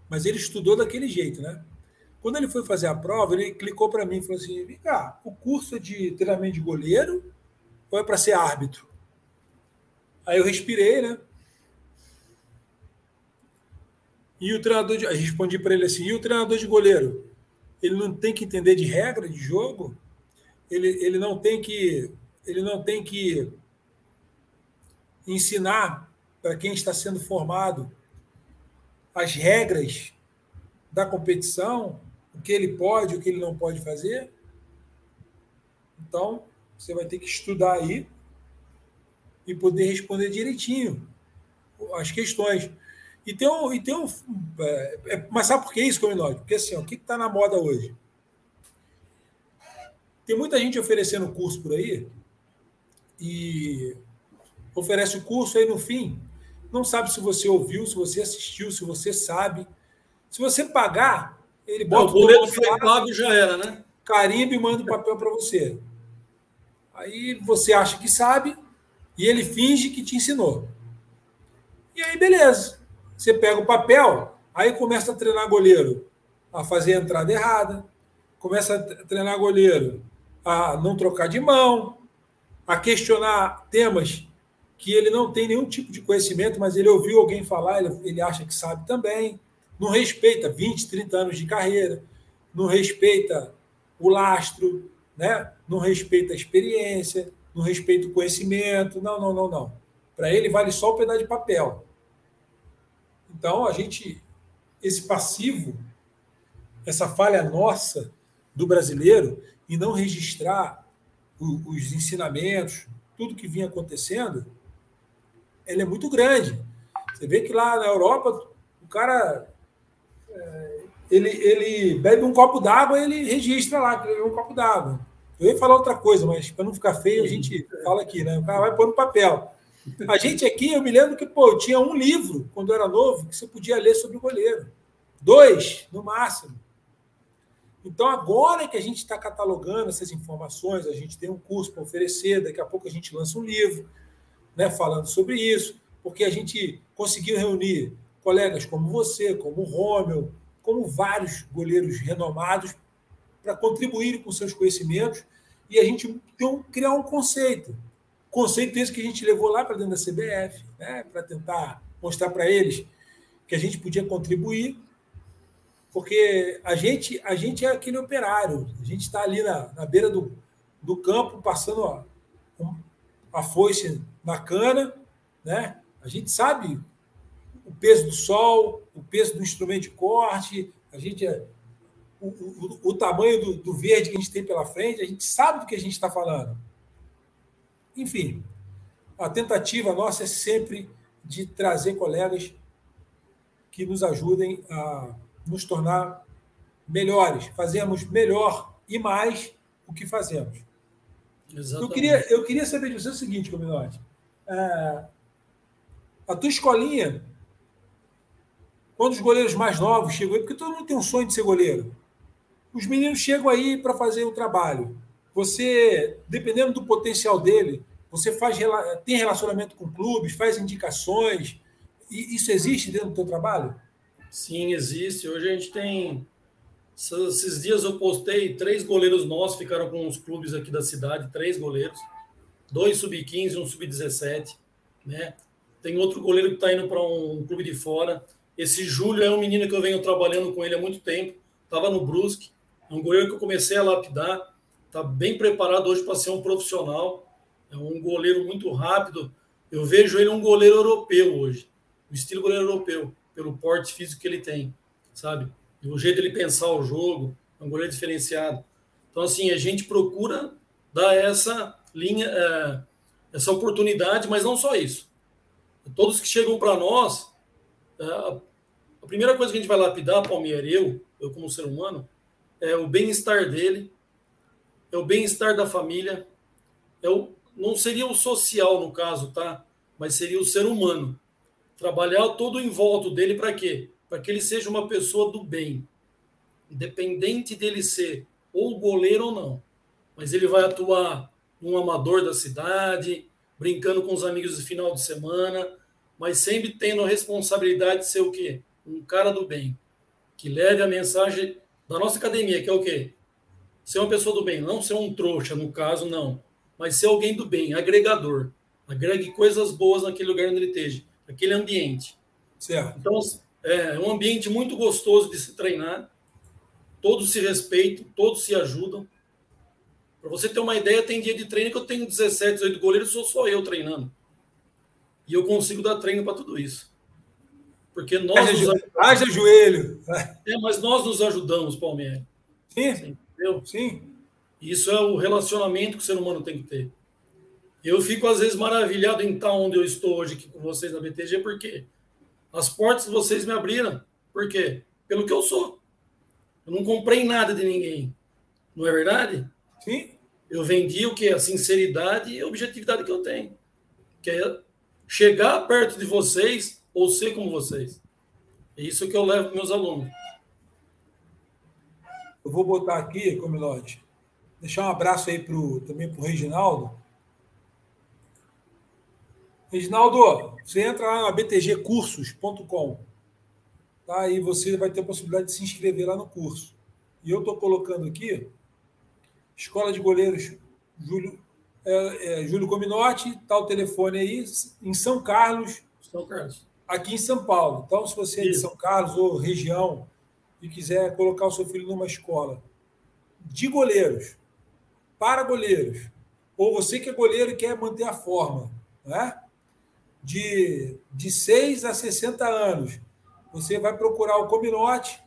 mas ele estudou daquele jeito, né? Quando ele foi fazer a prova, ele clicou para mim e falou assim: vem cá, o curso é de treinamento de goleiro ou é para ser árbitro? Aí eu respirei, né? E o treinador de. Aí respondi para ele assim: e o treinador de goleiro? Ele não tem que entender de regra de jogo? Ele, ele não tem que. Ele não tem que ensinar para quem está sendo formado as regras da competição, o que ele pode, o que ele não pode fazer. Então, você vai ter que estudar aí e poder responder direitinho as questões. E tem um. E tem um é, é, mas sabe por que isso, Cominóide? Porque assim, ó, o que está na moda hoje? Tem muita gente oferecendo curso por aí e oferece o curso aí no fim, não sabe se você ouviu, se você assistiu, se você sabe. Se você pagar, ele bota o boleto foi pago já era, né? Carimbo e manda o papel para você. Aí você acha que sabe e ele finge que te ensinou. E aí, beleza. Você pega o papel, aí começa a treinar goleiro a fazer a entrada errada, começa a treinar goleiro a não trocar de mão, a questionar temas que ele não tem nenhum tipo de conhecimento, mas ele ouviu alguém falar, ele, ele acha que sabe também não respeita 20, 30 anos de carreira, não respeita o lastro, né? não respeita a experiência, não respeita o conhecimento. Não, não, não, não. Para ele vale só o pedaço de papel. Então, a gente, esse passivo, essa falha nossa do brasileiro e não registrar os ensinamentos, tudo que vinha acontecendo, ele é muito grande. Você vê que lá na Europa, o cara ele, ele bebe um copo d'água ele registra lá que bebeu um copo d'água. Eu ia falar outra coisa, mas para não ficar feio, a gente fala aqui, né? O cara vai pôr no papel. A gente aqui, eu me lembro que, pô, tinha um livro, quando eu era novo, que você podia ler sobre o goleiro. Dois, no máximo. Então, agora é que a gente está catalogando essas informações, a gente tem um curso para oferecer, daqui a pouco a gente lança um livro né, falando sobre isso, porque a gente conseguiu reunir colegas como você, como o Rômel, como vários goleiros renomados, para contribuírem com seus conhecimentos e a gente então, criar um conceito. Conceito esse que a gente levou lá para dentro da CBF, né, para tentar mostrar para eles que a gente podia contribuir, porque a gente, a gente é aquele operário, a gente está ali na, na beira do, do campo, passando a, a foice na cana, né? a gente sabe o peso do sol, o peso do instrumento de corte, a gente é, o, o, o tamanho do, do, verde que a gente tem pela frente, a gente sabe do que a gente está falando. Enfim, a tentativa nossa é sempre de trazer colegas que nos ajudem a nos tornar melhores, fazemos melhor e mais o que fazemos. Eu queria, eu queria saber de você o seguinte, Cominote. É, a tua escolinha, quando os goleiros mais novos chegam aí, porque todo mundo tem um sonho de ser goleiro, os meninos chegam aí para fazer o trabalho. Você, dependendo do potencial dele, você faz tem relacionamento com clubes, faz indicações. E isso existe dentro do teu trabalho? Sim, existe. Hoje a gente tem esses dias eu postei três goleiros nossos, ficaram com os clubes aqui da cidade, três goleiros, dois sub-15, um sub-17, né? Tem outro goleiro que está indo para um clube de fora. Esse Júlio é um menino que eu venho trabalhando com ele há muito tempo, estava no Brusque, é um goleiro que eu comecei a lapidar, está bem preparado hoje para ser um profissional, é um goleiro muito rápido. Eu vejo ele um goleiro europeu hoje, o estilo goleiro europeu, pelo porte físico que ele tem, sabe? O jeito de ele pensar o jogo, é um goleiro diferenciado. Então, assim, a gente procura dar essa linha, é, essa oportunidade, mas não só isso. Todos que chegam para nós, é, a primeira coisa que a gente vai lapidar, Palmeiras, eu, eu como ser humano, é o bem-estar dele, é o bem-estar da família, é o, não seria o social no caso, tá? Mas seria o ser humano. Trabalhar todo em volta dele para quê? Para que ele seja uma pessoa do bem, independente dele ser ou goleiro ou não. Mas ele vai atuar num amador da cidade, brincando com os amigos de final de semana, mas sempre tendo a responsabilidade de ser o quê? Um cara do bem, que leve a mensagem da nossa academia, que é o quê? Ser uma pessoa do bem, não ser um trouxa, no caso, não, mas ser alguém do bem, agregador. Agregue coisas boas naquele lugar onde ele esteja, naquele ambiente. Certo. Então, é um ambiente muito gostoso de se treinar. Todos se respeitam, todos se ajudam. Para você ter uma ideia, tem dia de treino que eu tenho 17, 18 goleiros, sou só eu treinando. E eu consigo dar treino para tudo isso. Porque nós. Haja, nos... haja joelho. É, mas nós nos ajudamos, Palmeiras. Sim. Entendeu? Sim. Isso é o relacionamento que o ser humano tem que ter. Eu fico, às vezes, maravilhado em estar onde eu estou hoje aqui com vocês na BTG, porque as portas vocês me abriram. Por quê? Pelo que eu sou. Eu não comprei nada de ninguém. Não é verdade? Sim. Eu vendi o que? A sinceridade e a objetividade que eu tenho. Que é chegar perto de vocês ou ser como vocês. É isso que eu levo para meus alunos. Eu vou botar aqui, Comilote, deixar um abraço aí pro, também para o Reginaldo, Reginaldo, você entra lá na btgcursos.com, tá? E você vai ter a possibilidade de se inscrever lá no curso. E eu estou colocando aqui Escola de Goleiros Júlio, é, é, Júlio Cominotti, tá o telefone aí, em São Carlos. São Carlos. Aqui em São Paulo. Então, se você é de São Carlos ou região e quiser colocar o seu filho numa escola de goleiros, para goleiros, ou você que é goleiro e quer manter a forma, né? De, de 6 a 60 anos. Você vai procurar o Cominote,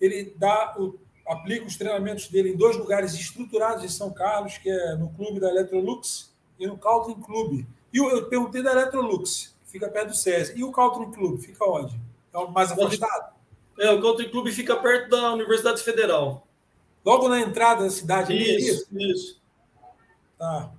ele dá o, aplica os treinamentos dele em dois lugares estruturados de São Carlos, que é no clube da Electrolux e no Caltrin Clube. E eu, eu perguntei da Electrolux, que fica perto do SESI. E o Caltrin Clube, fica onde? É mais afastado? É, o Caltrin Clube fica perto da Universidade Federal. Logo na entrada da cidade? Isso, é isso. isso. Tá.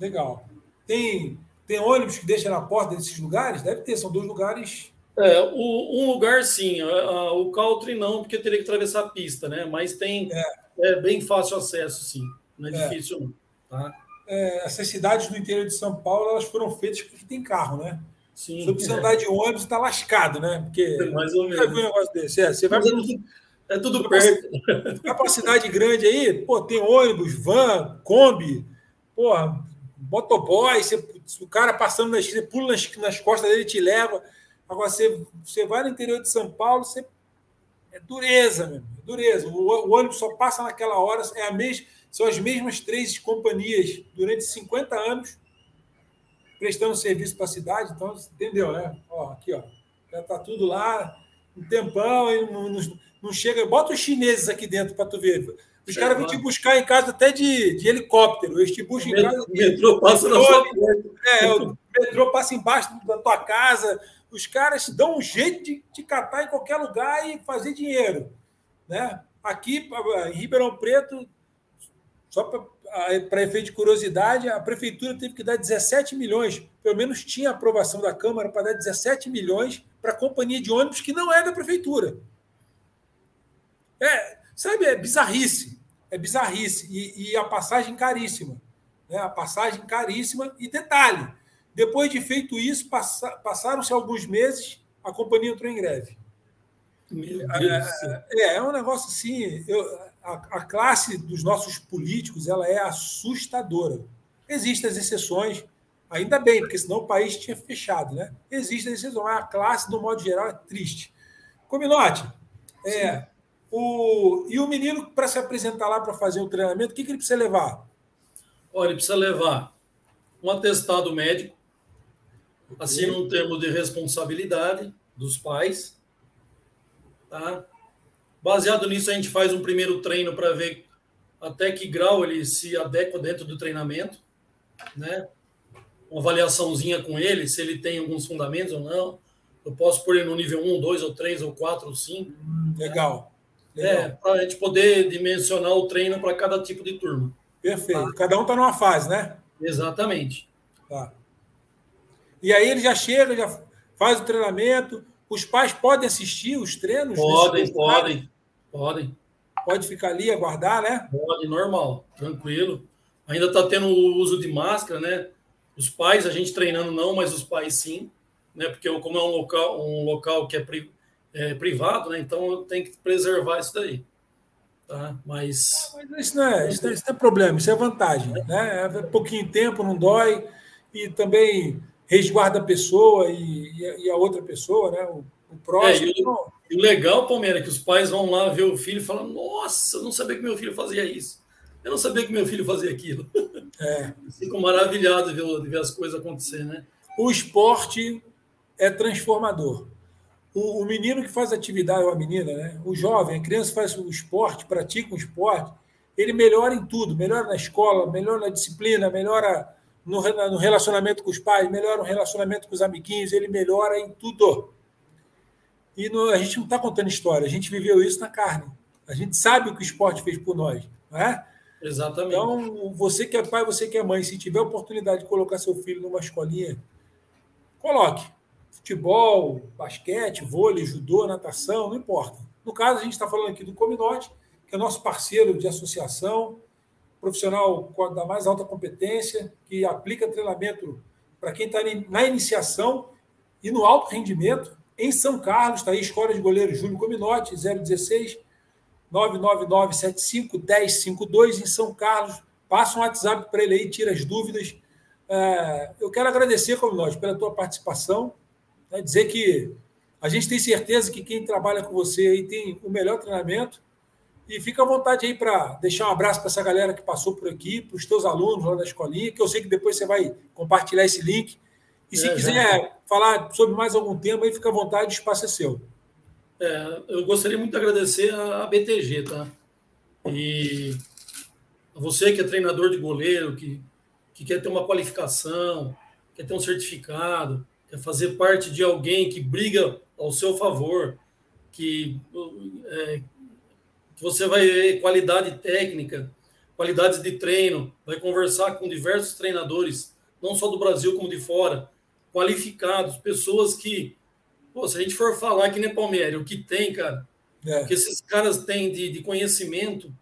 Legal. Tem tem ônibus que deixa na porta desses lugares? Deve ter, são dois lugares. É, o, um lugar sim, o Caltri não, porque teria que atravessar a pista, né? Mas tem é. é bem fácil acesso, sim. Não é, é. difícil, não. Tá? É, essas cidades do interior de São Paulo elas foram feitas porque tem carro, né? Sim. Se você andar de ônibus, está lascado, né? Porque é mais ou menos. um negócio desse. É, você vai é tudo perto. Vai para uma cidade grande aí, pô, tem ônibus, van, Kombi, porra, motoboy, você, o cara passando na esquina, pula nas, nas costas dele te leva. Agora, você, você vai no interior de São Paulo, você, é dureza, meu, é dureza. O, o, ônibus só passa naquela hora, é a mes, são as mesmas três companhias durante 50 anos prestando serviço para a cidade, então, entendeu, né? Ó, aqui, ó, já está tudo lá. um tempão não, não, não chega. Bota os chineses aqui dentro para tu ver. Os caras vêm te buscar em casa até de, de helicóptero. Eles te buscam em casa. O metrô passa na sua. É, o metrô passa embaixo da tua casa. Os caras dão um jeito de te catar em qualquer lugar e fazer dinheiro. Né? Aqui, em Ribeirão Preto, só para efeito de curiosidade, a prefeitura teve que dar 17 milhões. Pelo menos tinha aprovação da Câmara para dar 17 milhões para a companhia de ônibus que não é da prefeitura. É, sabe, é bizarrice é bizarrice. E, e a passagem caríssima. Né? A passagem caríssima. E detalhe: depois de feito isso, passa, passaram-se alguns meses, a companhia entrou em greve. É, é, é, um negócio assim. Eu, a, a, classe dos nossos políticos ela é assustadora. Existem as exceções, ainda bem, porque senão o país tinha fechado, né? Existem as exceções, mas a classe, no modo geral, é triste. Cominote, é, o, e o menino, para se apresentar lá para fazer o treinamento, o que, que ele precisa levar? Olha, ele precisa levar um atestado médico, assina um termo de responsabilidade dos pais. Tá? Baseado nisso, a gente faz um primeiro treino para ver até que grau ele se adequa dentro do treinamento. Né? Uma avaliaçãozinha com ele, se ele tem alguns fundamentos ou não. Eu posso pôr ele no nível 1, 2 ou 3 ou 4 ou 5. Hum, legal. É, para a gente poder dimensionar o treino para cada tipo de turma. Perfeito. Tá? Cada um está numa fase, né? Exatamente. Tá. E aí ele já chega, já faz o treinamento. Os pais podem assistir os treinos? Podem, podem, podem. Pode ficar ali, aguardar, né? Pode, normal, tranquilo. Ainda está tendo o uso de máscara, né? Os pais, a gente treinando não, mas os pais sim, né? Porque como é um local, um local que é é, privado, né? Então eu tenho que preservar isso daí. Tá? Mas... mas isso, não é, isso, é, isso não é problema, isso é vantagem. Né? É pouquinho tempo, não dói, e também resguarda a pessoa e, e a outra pessoa, né? o, o próximo. É, e, o, e o legal, Palmeiras, é que os pais vão lá ver o filho e falam: Nossa, eu não sabia que meu filho fazia isso. Eu não sabia que meu filho fazia aquilo. (laughs) É. Fico maravilhado de ver, de ver as coisas acontecer, né? O esporte é transformador. O, o, menino que faz atividade, ou a menina, né? o jovem, a criança faz o esporte, pratica um esporte, ele melhora em tudo, melhora na escola, melhora na disciplina, melhora no, no relacionamento com os pais, melhora no relacionamento com os amiguinhos, ele melhora em tudo. E no, a gente não está contando história, a gente viveu isso na carne. A gente sabe o que o esporte fez por nós, não é? Exatamente. Então, você que é pai, você que é mãe, se tiver oportunidade de colocar seu filho numa escolinha, coloque futebol, basquete, vôlei, judô, natação, não importa. No caso, a gente está falando aqui do Cominote, que é nosso parceiro de associação, profissional da mais alta competência, que aplica treinamento para quem está na iniciação e no alto rendimento. Em São Carlos, está aí Escola de Goleiro Júlio Cominote, 016 999 75 1052 em São Carlos. Passa um WhatsApp para ele aí, tira as dúvidas. É, eu quero agradecer, Cominote, pela tua participação. Né? Dizer que a gente tem certeza que quem trabalha com você aí tem o melhor treinamento. E fica à vontade aí para deixar um abraço para essa galera que passou por aqui, para os teus alunos lá da escolinha, que eu sei que depois você vai compartilhar esse link. E se é, quiser já. falar sobre mais algum tema, aí fica à vontade, o espaço é seu. É, eu gostaria muito de agradecer a BTG, tá? E você que é treinador de goleiro, que, que quer ter uma qualificação, quer ter um certificado, quer fazer parte de alguém que briga ao seu favor, que, é, que você vai ver qualidade técnica, qualidades de treino, vai conversar com diversos treinadores, não só do Brasil como de fora, qualificados, pessoas que, pô, se a gente for falar que nem Palmeiras, o que tem, cara, é. que esses caras têm de, de conhecimento,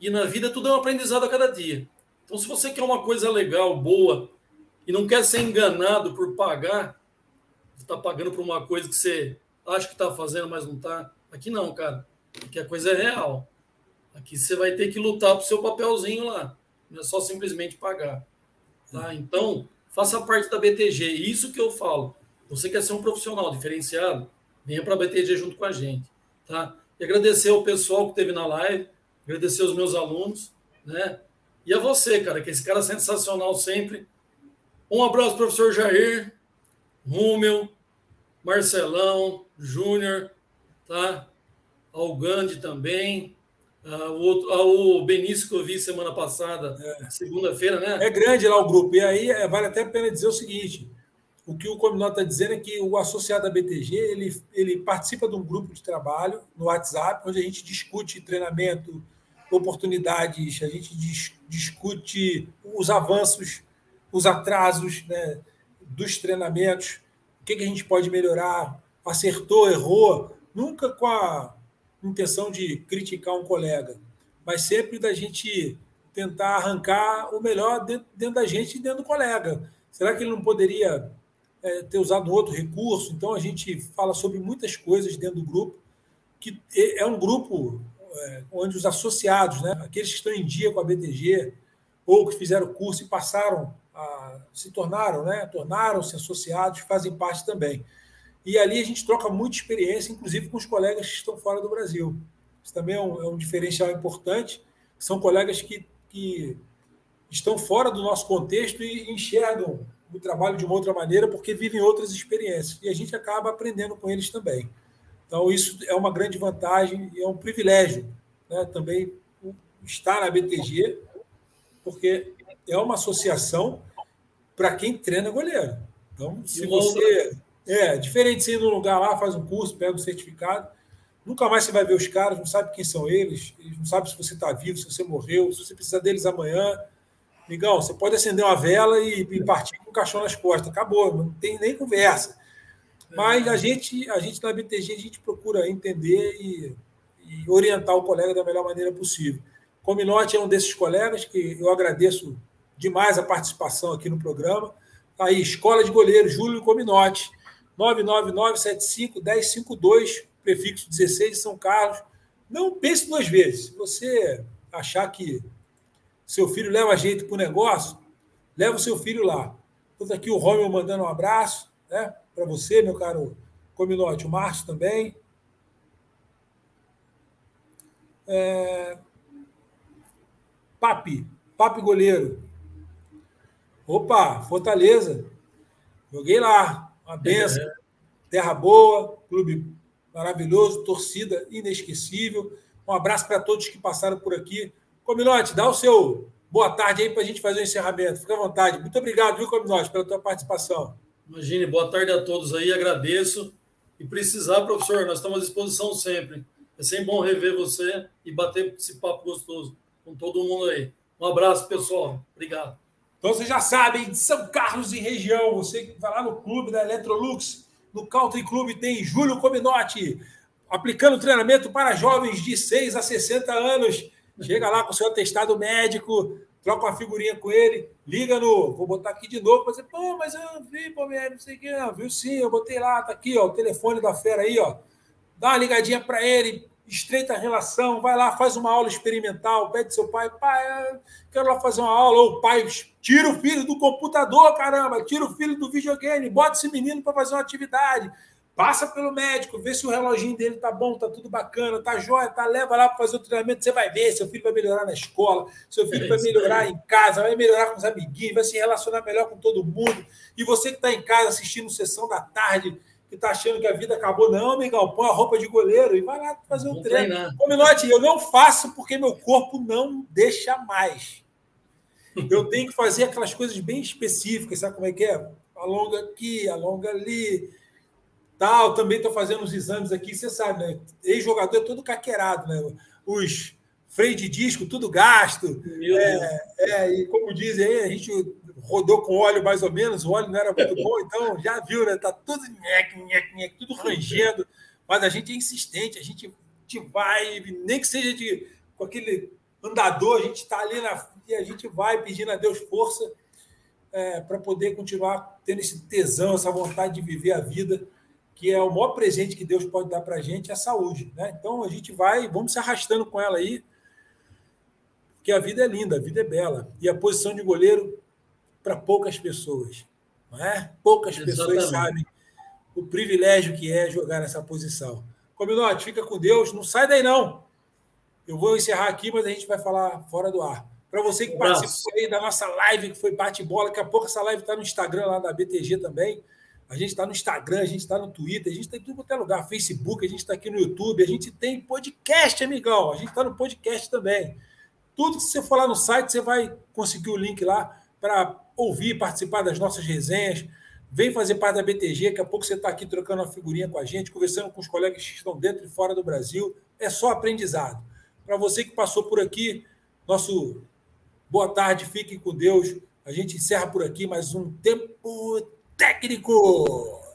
e na vida tudo é um aprendizado a cada dia. Então, se você quer uma coisa legal, boa, e não quer ser enganado por pagar, está pagando por uma coisa que você acha que está fazendo, mas não está. Aqui não, cara. Aqui a coisa é real. Aqui você vai ter que lutar para o seu papelzinho lá. Não é só simplesmente pagar. Tá? Então, faça parte da BTG. Isso que eu falo. Você quer ser um profissional diferenciado? Venha para a BTG junto com a gente. Tá? E agradecer ao pessoal que esteve na live, agradecer aos meus alunos, né? E a você, cara, que esse cara é sensacional sempre. Um abraço, professor Jair, Rúmel, Marcelão, Júnior, tá? Ao Gandhi também, ah, o, outro, ah, Benício que eu vi semana passada, é. segunda-feira, né? É grande lá o grupo. E aí é, vale até a pena dizer o seguinte: o que o Cominó está dizendo é que o associado da BTG ele, ele participa de um grupo de trabalho no WhatsApp, onde a gente discute treinamento, oportunidades, a gente dis, discute os avanços, os atrasos né, dos treinamentos, o que, que a gente pode melhorar, acertou, errou, nunca com a intenção de criticar um colega, mas sempre da gente tentar arrancar o melhor dentro, dentro da gente e dentro do colega. Será que ele não poderia é, ter usado outro recurso? Então, a gente fala sobre muitas coisas dentro do grupo, que é um grupo é, onde os associados, né, aqueles que estão em dia com a BTG, ou que fizeram curso e passaram a, se tornaram, né, tornaram-se associados, fazem parte também. E ali a gente troca muita experiência, inclusive com os colegas que estão fora do Brasil. Isso também é um, é um diferencial importante. São colegas que, que estão fora do nosso contexto e enxergam o trabalho de uma outra maneira porque vivem outras experiências. E a gente acaba aprendendo com eles também. Então, isso é uma grande vantagem e é um privilégio né, também estar na BTG, porque é uma associação para quem treina goleiro. Então, se você é, diferente de você ir num lugar lá, faz um curso, pega um certificado. Nunca mais você vai ver os caras, não sabe quem são eles, eles não sabem se você está vivo, se você morreu, se você precisa deles amanhã. Migão, você pode acender uma vela e, e partir com o caixão nas costas. Acabou, não tem nem conversa. Mas a gente, a gente na BTG, a gente procura entender e, e orientar o colega da melhor maneira possível. Cominote é um desses colegas que eu agradeço demais a participação aqui no programa. Tá aí, Escola de Goleiro, Júlio Cominote. 99975-1052, prefixo 16 de São Carlos. Não pense duas vezes. Se você achar que seu filho leva jeito para o negócio, leva o seu filho lá. Estou aqui o Romeu mandando um abraço né, para você, meu caro Cominote, o Márcio também. É... Papi, Papi goleiro. Opa, Fortaleza. Joguei lá. Uma benção. É. Terra boa, clube maravilhoso, torcida inesquecível. Um abraço para todos que passaram por aqui. Cominote, dá o seu boa tarde aí para a gente fazer o encerramento. Fica à vontade. Muito obrigado, viu, Cominote, pela tua participação. Imagine, boa tarde a todos aí, agradeço. E precisar, professor, nós estamos à disposição sempre. É sempre bom rever você e bater esse papo gostoso com todo mundo aí. Um abraço, pessoal. Obrigado. Então vocês já sabem, de São Carlos e região, você vai lá no clube da Electrolux, no Country Club tem Júlio Cominotti, aplicando treinamento para jovens de 6 a 60 anos. Chega lá com o seu atestado médico, troca uma figurinha com ele, liga no. Vou botar aqui de novo para dizer, pô, mas eu não vi, pô, não sei o que, viu sim, eu botei lá, tá aqui, ó, o telefone da fera aí, ó. Dá uma ligadinha para ele, estreita a relação, vai lá, faz uma aula experimental, pede seu pai, pai, quero lá fazer uma aula, ou pai, tira o filho do computador, caramba, tira o filho do videogame, bota esse menino para fazer uma atividade, passa pelo médico, vê se o reloginho dele tá bom, tá tudo bacana, tá jóia, tá, leva lá para fazer o treinamento, você vai ver, seu filho vai melhorar na escola, seu filho é vai melhorar em casa, vai melhorar com os amiguinhos, vai se relacionar melhor com todo mundo, e você que está em casa assistindo sessão da tarde, que está achando que a vida acabou. Não, amigão, põe a roupa de goleiro e vai lá fazer um Vou treino. Cominote, eu não faço porque meu corpo não deixa mais. Eu tenho que fazer aquelas coisas bem específicas, sabe como é que é? Alonga aqui, alonga ali, tal. Também estou fazendo os exames aqui, você sabe, né? Ex-jogador é todo caqueirado, né? Os freio de disco, tudo gasto. É, é, e como dizem aí, a gente rodou com óleo mais ou menos, o óleo não era muito bom, então já viu, né? Tá tudo nhec, nhec, nhec, tudo rangendo, mas a gente é insistente, a gente, gente vai, nem que seja de com aquele andador, a gente está ali na e a gente vai pedindo a Deus força é, para poder continuar tendo esse tesão, essa vontade de viver a vida, que é o maior presente que Deus pode dar para a gente, é a saúde. Né? Então a gente vai, vamos se arrastando com ela aí, porque a vida é linda, a vida é bela. E a posição de goleiro para poucas pessoas. Não é? Poucas Exatamente. pessoas sabem o privilégio que é jogar nessa posição. Cominote, fica com Deus, não sai daí não. Eu vou encerrar aqui, mas a gente vai falar fora do ar. Para você que participou aí da nossa live, que foi bate-bola, daqui a pouco essa live está no Instagram lá da BTG também. A gente está no Instagram, a gente está no Twitter, a gente está em tudo quanto é lugar, Facebook, a gente está aqui no YouTube, a gente tem podcast, amigão. A gente está no podcast também. Tudo que você for lá no site, você vai conseguir o link lá para ouvir, participar das nossas resenhas. Vem fazer parte da BTG, daqui a pouco você está aqui trocando uma figurinha com a gente, conversando com os colegas que estão dentro e fora do Brasil. É só aprendizado. Para você que passou por aqui, nosso boa tarde, fiquem com Deus. A gente encerra por aqui mais um tempo técnico.